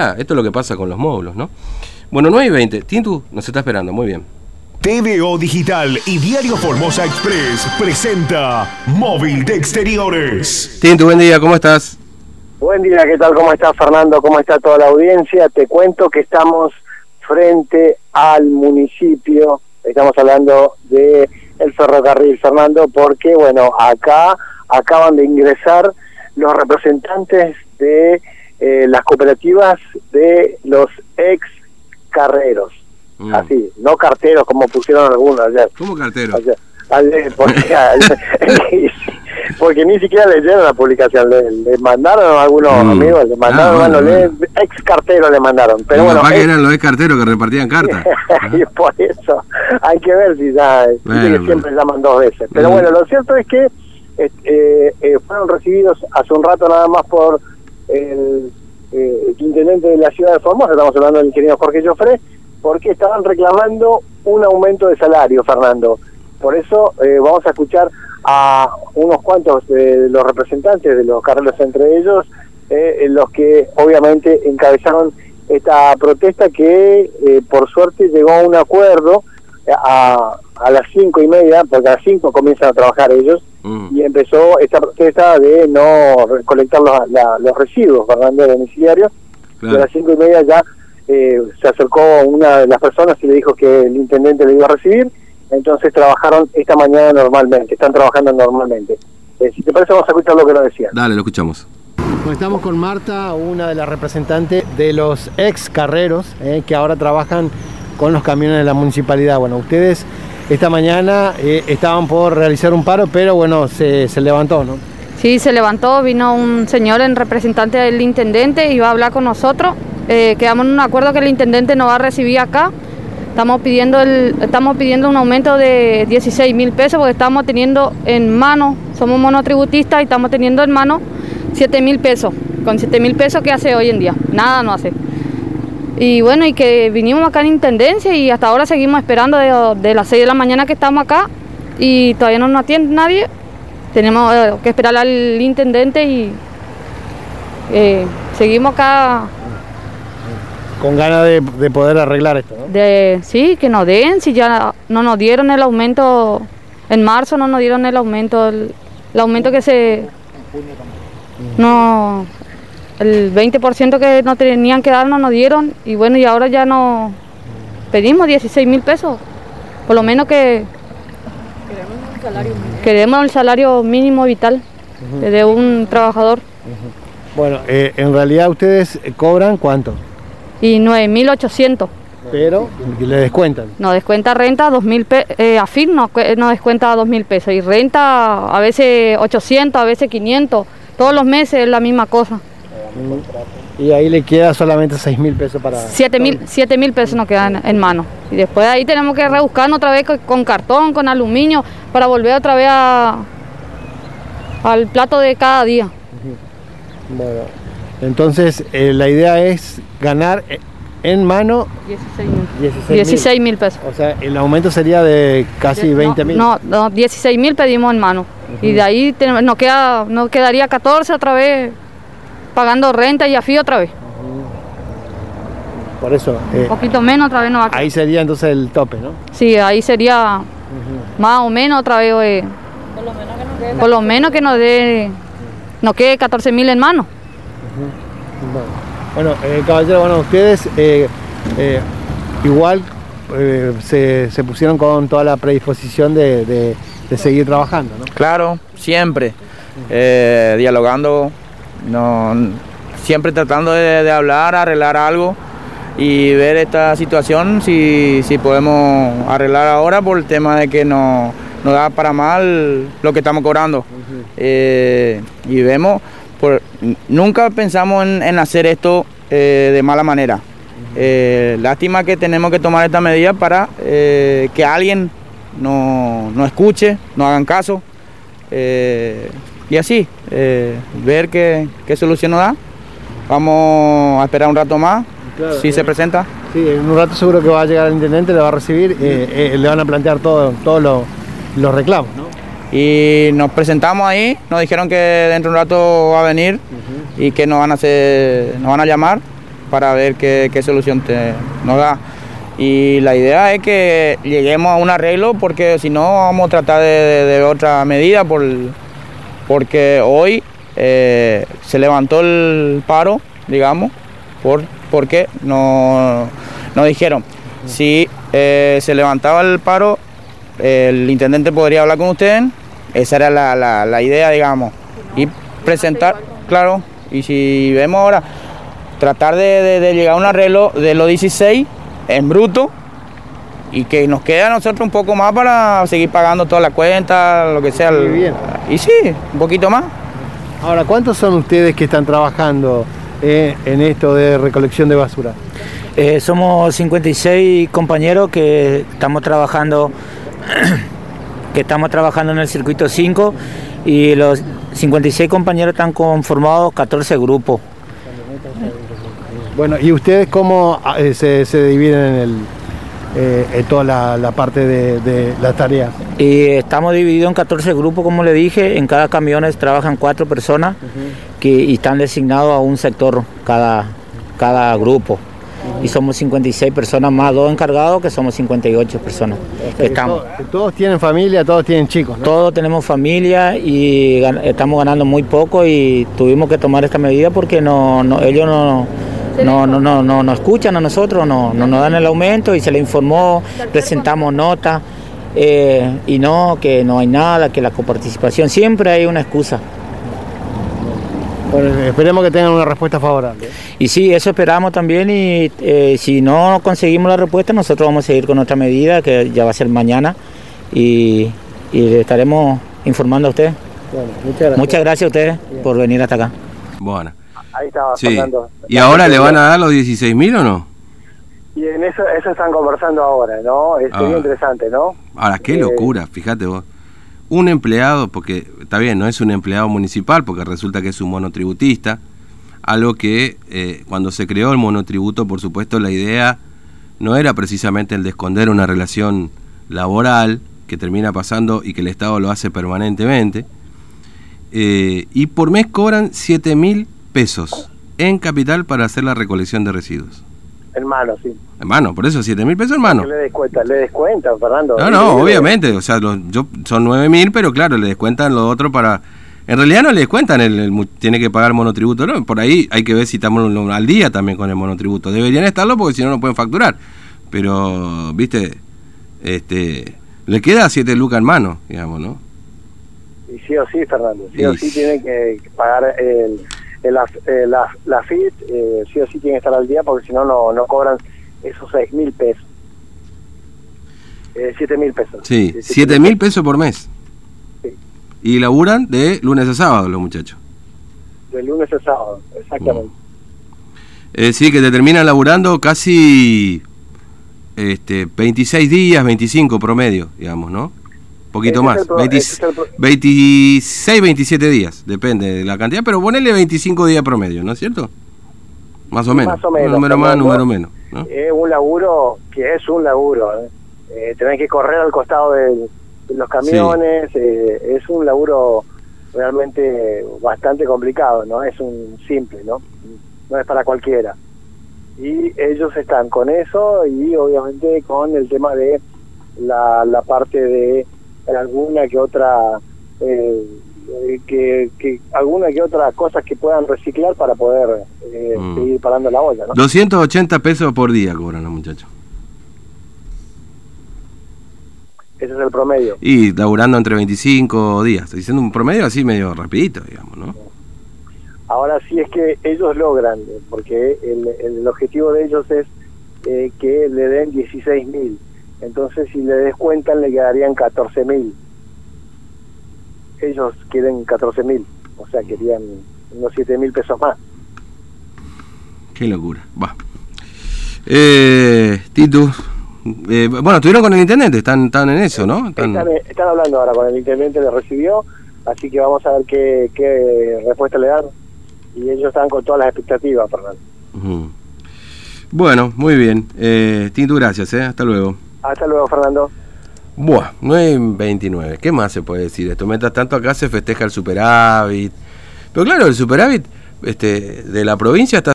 Ah, esto es lo que pasa con los módulos, ¿no? Bueno, 9 y 20. Tintu nos está esperando, muy bien. TVO Digital y Diario Formosa Express presenta Móvil de Exteriores. Tintu, buen día, ¿cómo estás? Buen día, ¿qué tal? ¿Cómo está Fernando? ¿Cómo está toda la audiencia? Te cuento que estamos frente al municipio, estamos hablando de el ferrocarril, Fernando, porque, bueno, acá acaban de ingresar los representantes de eh, las cooperativas de los ex carreros. Mm. Así, no carteros como pusieron algunos ayer. ¿Cómo cartero? Ayer, ayer, porque, porque ni siquiera leyeron la publicación, le, le mandaron a algunos Mm. amigos, le mandaron, Ah, bueno, bueno, le- bueno. ex carteros le mandaron. Pero bueno, ex- eran los ex carteros que repartían cartas. y por eso hay que ver si ya que bueno. siempre llaman dos veces pero Mm. bueno lo cierto es que eh, eh, eh, fueron recibidos hace un rato nada más por el, eh, el intendente de la ciudad de Formosa estamos hablando del ingeniero Jorge Joffre porque estaban reclamando un aumento de salario Fernando. Por eso eh, vamos a escuchar a unos cuantos de los representantes de los carreros entre ellos eh, los que obviamente encabezaron esta protesta que eh, por suerte llegó a un acuerdo a, a las cinco y media, porque a las cinco comienzan a trabajar ellos, Mm. y empezó esta protesta de no recolectar los, la- los residuos, Fernando, domiciliarios, y a Claro. las cinco y media ya eh, se acercó una de las personas y le dijo que el intendente le iba a recibir, entonces trabajaron esta mañana normalmente, están trabajando normalmente. Eh, si te parece, vamos a escuchar lo que nos decían. Dale, lo escuchamos. Bueno, estamos con Marta, una de las representantes de los ex carreros eh, que ahora trabajan con los camiones de la municipalidad. Bueno, ustedes esta mañana eh, estaban por realizar un paro, pero bueno, se, se levantó, ¿no? Sí, se levantó, vino un señor en representante del intendente y va a hablar con nosotros. Eh, quedamos en un acuerdo que el intendente nos va a recibir acá. Estamos pidiendo, el, estamos pidiendo un aumento de 16 mil pesos porque estamos teniendo en mano, somos monotributistas y estamos teniendo en mano 7 mil pesos. Con 7 mil pesos, ¿qué hace hoy en día? Nada no hace. Y bueno, y que vinimos acá en Intendencia y hasta ahora seguimos esperando de, de las 6 de la mañana que estamos acá y todavía no nos atiende nadie. Tenemos eh, que esperar al intendente y eh, seguimos acá Con ganas de, de poder arreglar esto, ¿no? de, sí, que nos den, si ya no nos dieron el aumento, en marzo no nos dieron el aumento, el, el aumento que se... No, el 20% que no tenían que dar no nos dieron y bueno, y ahora ya no pedimos 16 mil pesos, por lo menos que queremos el salario mínimo vital de un trabajador Bueno, eh, en realidad ustedes cobran cuánto, y 9.800. pero le descuentan. Nos descuenta renta 2.000 pesos, eh, AFIR nos, nos descuenta 2.000 pesos y renta a veces 800, a veces 500, todos los meses es la misma cosa. Y ahí le queda solamente 6 mil pesos para... 7.000 siete mil pesos nos quedan en mano. Y después de ahí tenemos que rebuscarnos otra vez co- con cartón, con aluminio, para volver otra vez a, al plato de cada día. Bueno, entonces eh, la idea es ganar eh, en mano 16 mil. 16 mil. 16 mil pesos. O sea, el aumento sería de casi 20 mil. No, no, 16 mil pedimos en mano. Y de ahí tenemos- nos, queda, nos quedaría 14 otra vez pagando renta y afí otra vez. Por eso, eh, Un poquito menos otra vez nos va a quedar. ahí sería entonces el tope, ¿no? Sí, ahí sería más o menos otra vez. eh, por lo menos que nos dé, nos quede 14 mil en mano. Bueno, bueno eh, caballero, bueno, ustedes eh, eh, igual eh, se, se pusieron con toda la predisposición de, de- de seguir trabajando, ¿no? Claro, siempre. Eh, dialogando, no, siempre tratando de, de hablar, arreglar algo y ver esta situación si, si podemos arreglar ahora por el tema de que no nos da para mal lo que estamos cobrando. Eh, y vemos, por, nunca pensamos en, en hacer esto eh, de mala manera. Eh, lástima que tenemos que tomar esta medida para que alguien no, no escuche, no hagan caso. Y así, eh, ver qué, qué solución nos da. Vamos a esperar un rato más, Claro, si eh, se presenta. Sí, en un rato seguro que va a llegar el intendente, le va a recibir, eh, eh, le van a plantear todo- todos los- reclamos, ¿no? Y nos presentamos ahí, nos dijeron que dentro de un rato va a venir y que nos van a hacer, nos van a llamar para ver qué, qué solución te, nos da. Y la idea es que lleguemos a un arreglo porque si no vamos a tratar de, de- de otra medida por, porque hoy eh, se levantó el paro, digamos, por, porque no, dijeron, si eh, se levantaba el paro, el intendente podría hablar con ustedes, esa era la, la- la idea, digamos, y presentar, claro, y si vemos ahora, tratar de, de- de llegar a un arreglo de los 16 en bruto y que nos quede a nosotros un poco más para seguir pagando toda la cuenta, lo que sea. Muy bien. Y sí, un poquito más. Ahora, ¿cuántos son ustedes que están trabajando eh, en esto de recolección de basura? Eh, somos 56 compañeros que estamos trabajando que estamos trabajando en el circuito 5 y los 56 compañeros están conformados 14 grupos. Bueno, ¿y ustedes cómo ah, eh, se, se dividen en, el, eh, en toda la, la parte de, de las tareas? Y estamos divididos en 14 grupos, como le dije, en cada camión trabajan cuatro personas que y están designados a un sector cada, cada grupo. Y somos 56 personas más dos encargados, que somos 58 personas. estamos. Todos, todos tienen familia, todos tienen chicos, ¿no? Todos tenemos familia y gan- estamos ganando muy poco y tuvimos que tomar esta medida porque no, no- ellos no, no, no, no, no, no escuchan a nosotros, no, no nos dan el aumento y se le informó, presentamos notas eh, y no, que no hay nada, que la coparticipación, siempre hay una excusa. Bueno, esperemos que tengan una respuesta favorable. Y sí, eso esperamos también y eh, si no conseguimos la respuesta nosotros vamos a seguir con otra medida que ya va a ser mañana y, y le estaremos informando a ustedes. Bueno, muchas gracias. Muchas gracias a ustedes por venir hasta acá. Bueno, Ahí estaba sí. Fernando. ¿Y ahora le van a dar los 16 mil o no? Y en eso, eso están conversando ahora, ¿no? Es Ah. sería interesante, ¿no? Ahora, qué Eh, locura, fíjate vos. Un empleado, porque está bien, no es un empleado municipal, porque resulta que es un monotributista, algo que eh, cuando se creó el monotributo, por supuesto, la idea no era precisamente el de esconder una relación laboral que termina pasando y que el Estado lo hace permanentemente. Eh, y por mes cobran 7 mil pesos en capital para hacer la recolección de residuos. Hermano, sí. Hermano, por eso 7 mil pesos, hermano. Le descuentan, le descuentan, Fernando. No, no, obviamente, o sea, los- yo, son 9 mil, pero claro, le descuentan lo otro para... En realidad no le descuentan, el, el tiene que pagar monotributo, ¿no? Por ahí hay que ver si estamos al día también con el monotributo. Deberían estarlo porque si no, no pueden facturar. Pero, viste, este le queda 7 lucas en mano, digamos, ¿no? Y sí o sí, Fernando, sí o sí tiene que pagar el, el, af- eh, la, la FIT, eh, sí o sí tiene que estar al día porque si no, no no cobran esos seis mil pesos. Eh, siete mil pesos. Sí, Eh, 7 mil pesos por mes. Sí. Y laburan de lunes a sábado los muchachos. De lunes a sábado, exactamente. Es decir, que te terminan laburando casi este, 26 días, 25 promedio, digamos, ¿no? Poquito más. pro- 20 ese es el pro- 26, 27 días, depende de la cantidad, pero ponele 25 días promedio, ¿no es cierto? Más o menos. Más o menos, número más, número menos. ¿no? Es un laburo que es un laburo. ¿eh? Eh, tener que correr al costado de, los camiones, eh, es un laburo realmente bastante complicado, no es un simple, ¿no? No es para cualquiera. Y ellos están con eso y obviamente con el tema de la, la parte de alguna que otra eh, eh, que, que alguna que otra cosas que puedan reciclar para poder eh, Mm. seguir parando la olla, ¿no? 280 pesos por día cobran los muchachos. Ese es el promedio. Y laburando entre 25 días. Estoy diciendo un promedio así medio rapidito, digamos, ¿no? Ahora sí es que ellos logran, eh, porque el, el objetivo de ellos es eh, que le den 16 mil. Entonces, si le descuentan, le quedarían 14 mil. Ellos quieren 14 mil, o sea, querían unos 7 mil pesos más. Qué locura. Va. Eh, eh, bueno, estuvieron con el intendente, están, están en eso, ¿no? Están- Están, eh, están hablando ahora con el intendente, le recibió, así que vamos a ver qué, qué respuesta le dan. Y ellos están con todas las expectativas, Fernando. Ujú. Bueno, muy bien. Eh, gracias, ¿eh? Hasta luego. Hasta luego, Fernando. Buah, 9.29. ¿Qué más se puede decir de esto? Mientras tanto acá se festeja el superávit. Pero claro, el superávit este, de la provincia está